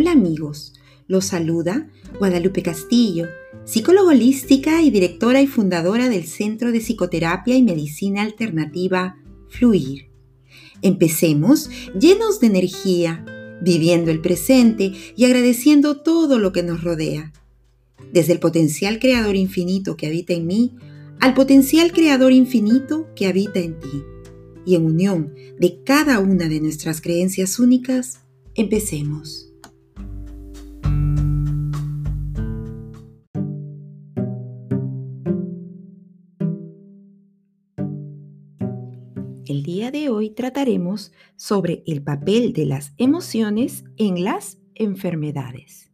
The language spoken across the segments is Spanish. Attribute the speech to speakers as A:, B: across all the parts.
A: Hola amigos, los saluda Guadalupe Castillo, psicóloga holística y directora y fundadora del Centro de Psicoterapia y Medicina Alternativa Fluir. Empecemos llenos de energía, viviendo el presente y agradeciendo todo lo que nos rodea. Desde el potencial creador infinito que habita en mí al potencial creador infinito que habita en ti. Y en unión de cada una de nuestras creencias únicas, empecemos. El día de hoy trataremos sobre el papel de las emociones en las enfermedades.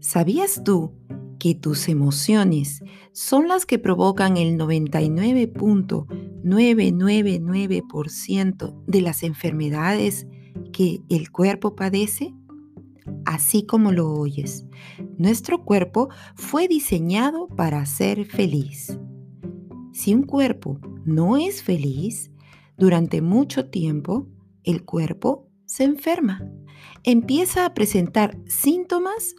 A: ¿Sabías tú que tus emociones son las que provocan el 99.999% de las enfermedades que el cuerpo padece? Así como lo oyes, nuestro cuerpo fue diseñado para ser feliz. Si un cuerpo no es feliz, durante mucho tiempo, el cuerpo se enferma. Empieza a presentar síntomas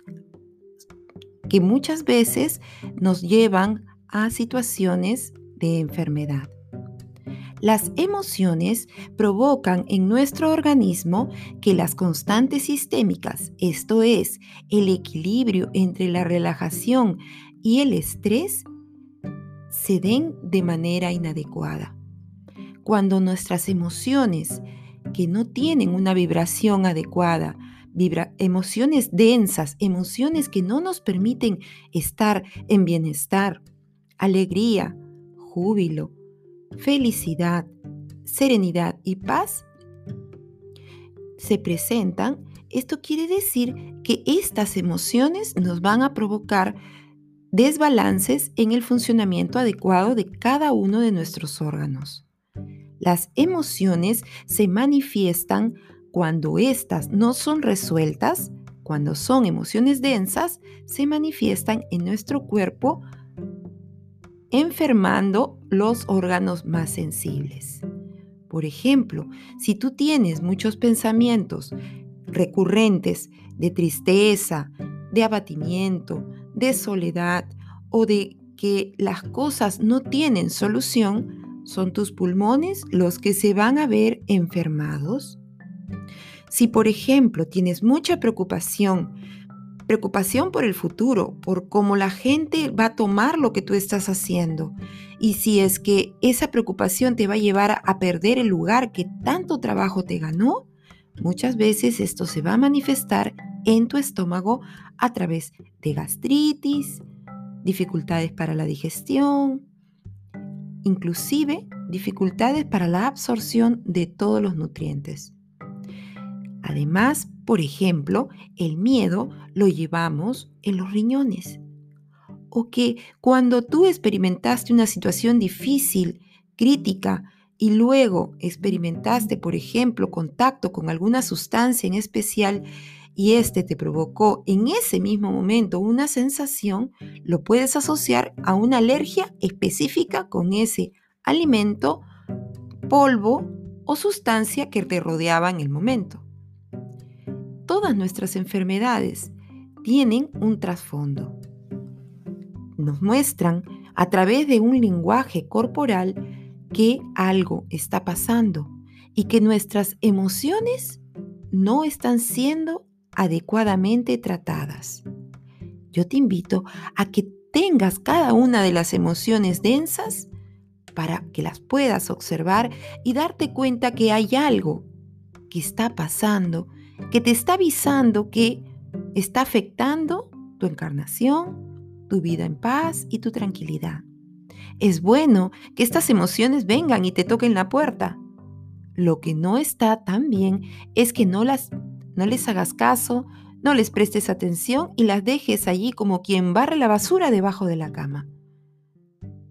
A: que muchas veces nos llevan a situaciones de enfermedad. Las emociones provocan en nuestro organismo que las constantes sistémicas, esto es, el equilibrio entre la relajación y el estrés, se den de manera inadecuada cuando nuestras emociones que no tienen una vibración adecuada, emociones densas, emociones que no nos permiten estar en bienestar, alegría, júbilo, felicidad, serenidad y paz, se presentan, esto quiere decir que estas emociones nos van a provocar desbalances en el funcionamiento adecuado de cada uno de nuestros órganos. Las emociones se manifiestan cuando éstas no son resueltas, cuando son emociones densas, se manifiestan en nuestro cuerpo enfermando los órganos más sensibles. Por ejemplo, si tú tienes muchos pensamientos recurrentes de tristeza, de abatimiento, de soledad o de que las cosas no tienen solución, ¿Son tus pulmones los que se van a ver enfermados? Si, por ejemplo, tienes mucha preocupación, preocupación por el futuro, por cómo la gente va a tomar lo que tú estás haciendo, y si es que esa preocupación te va a llevar a perder el lugar que tanto trabajo te ganó, muchas veces esto se va a manifestar en tu estómago a través de gastritis, dificultades para la digestión, inclusive dificultades para la absorción de todos los nutrientes. Además, por ejemplo, el miedo lo llevamos en los riñones. O que cuando tú experimentaste una situación difícil, crítica, y luego experimentaste, por ejemplo, contacto con alguna sustancia en especial y este te provocó en ese mismo momento una sensación, lo puedes asociar a una alergia específica con ese alimento, polvo o sustancia que te rodeaba en el momento. Todas nuestras enfermedades tienen un trasfondo. Nos muestran a través de un lenguaje corporal que algo está pasando y que nuestras emociones no están siendo adecuadamente tratadas. Yo te invito a que tengas cada una de las emociones densas para que las puedas observar y darte cuenta que hay algo que está pasando, que te está avisando que está afectando tu encarnación, tu vida en paz y tu tranquilidad. Es bueno que estas emociones vengan y te toquen la puerta. Lo que no está tan bien es que no las no les hagas caso, no les prestes atención y las dejes allí como quien barre la basura debajo de la cama.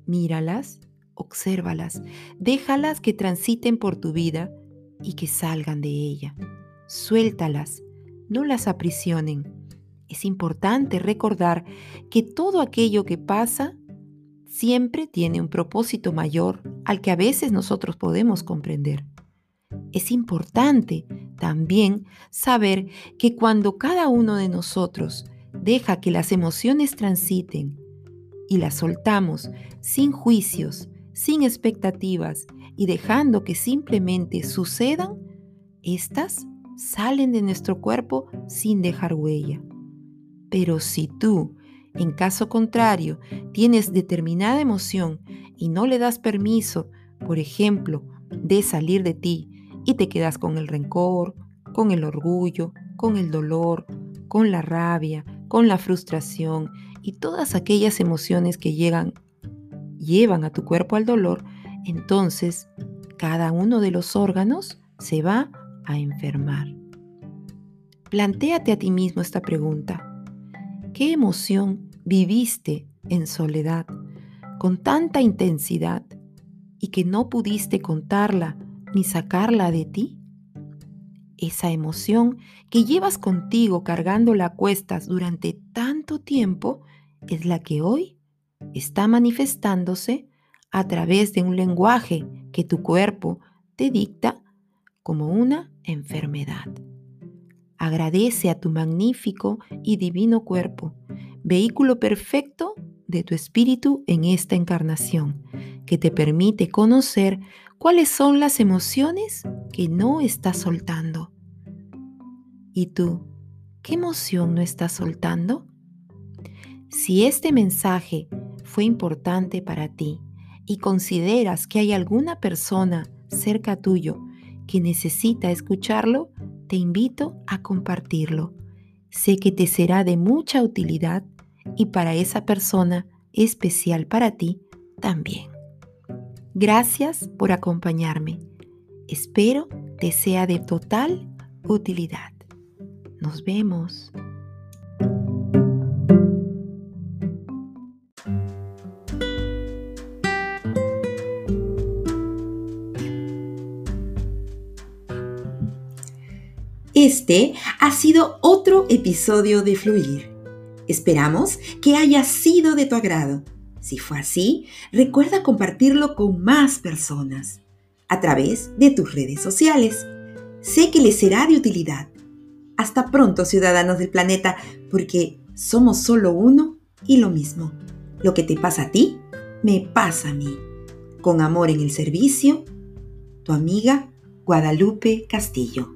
A: Míralas, obsérvalas, déjalas que transiten por tu vida y que salgan de ella. Suéltalas, no las aprisionen. Es importante recordar que todo aquello que pasa siempre tiene un propósito mayor al que a veces nosotros podemos comprender. Es importante también saber que cuando cada uno de nosotros deja que las emociones transiten y las soltamos sin juicios, sin expectativas y dejando que simplemente sucedan, estas salen de nuestro cuerpo sin dejar huella. Pero si tú, en caso contrario, tienes determinada emoción y no le das permiso, por ejemplo, de salir de ti y te quedas con el rencor, con el orgullo, con el dolor, con la rabia, con la frustración y todas aquellas emociones que llegan, llevan a tu cuerpo al dolor, entonces cada uno de los órganos se va a enfermar. Plantéate a ti mismo esta pregunta. ¿Qué emoción viviste en soledad con tanta intensidad y que no pudiste contarla ni sacarla de ti? Esa emoción que llevas contigo cargándola a cuestas durante tanto tiempo es la que hoy está manifestándose a través de un lenguaje que tu cuerpo te dicta como una enfermedad. Agradece a tu magnífico y divino cuerpo, vehículo perfecto de tu espíritu en esta encarnación, que te permite conocer cuáles son las emociones que no estás soltando. ¿Y tú, qué emoción no estás soltando? Si este mensaje fue importante para ti y consideras que hay alguna persona cerca tuyo que necesita escucharlo, te invito a compartirlo. Sé que te será de mucha utilidad y para esa persona especial para ti también. Gracias por acompañarme. Espero te sea de total utilidad. Nos vemos.
B: Este ha sido otro episodio de Fluir. Esperamos que haya sido de tu agrado. Si fue así, recuerda compartirlo con más personas a través de tus redes sociales. Sé que les será de utilidad. Hasta pronto, ciudadanos del planeta, porque somos solo uno y lo mismo. Lo que te pasa a ti, me pasa a mí. Con amor en el servicio, tu amiga Guadalupe Castillo.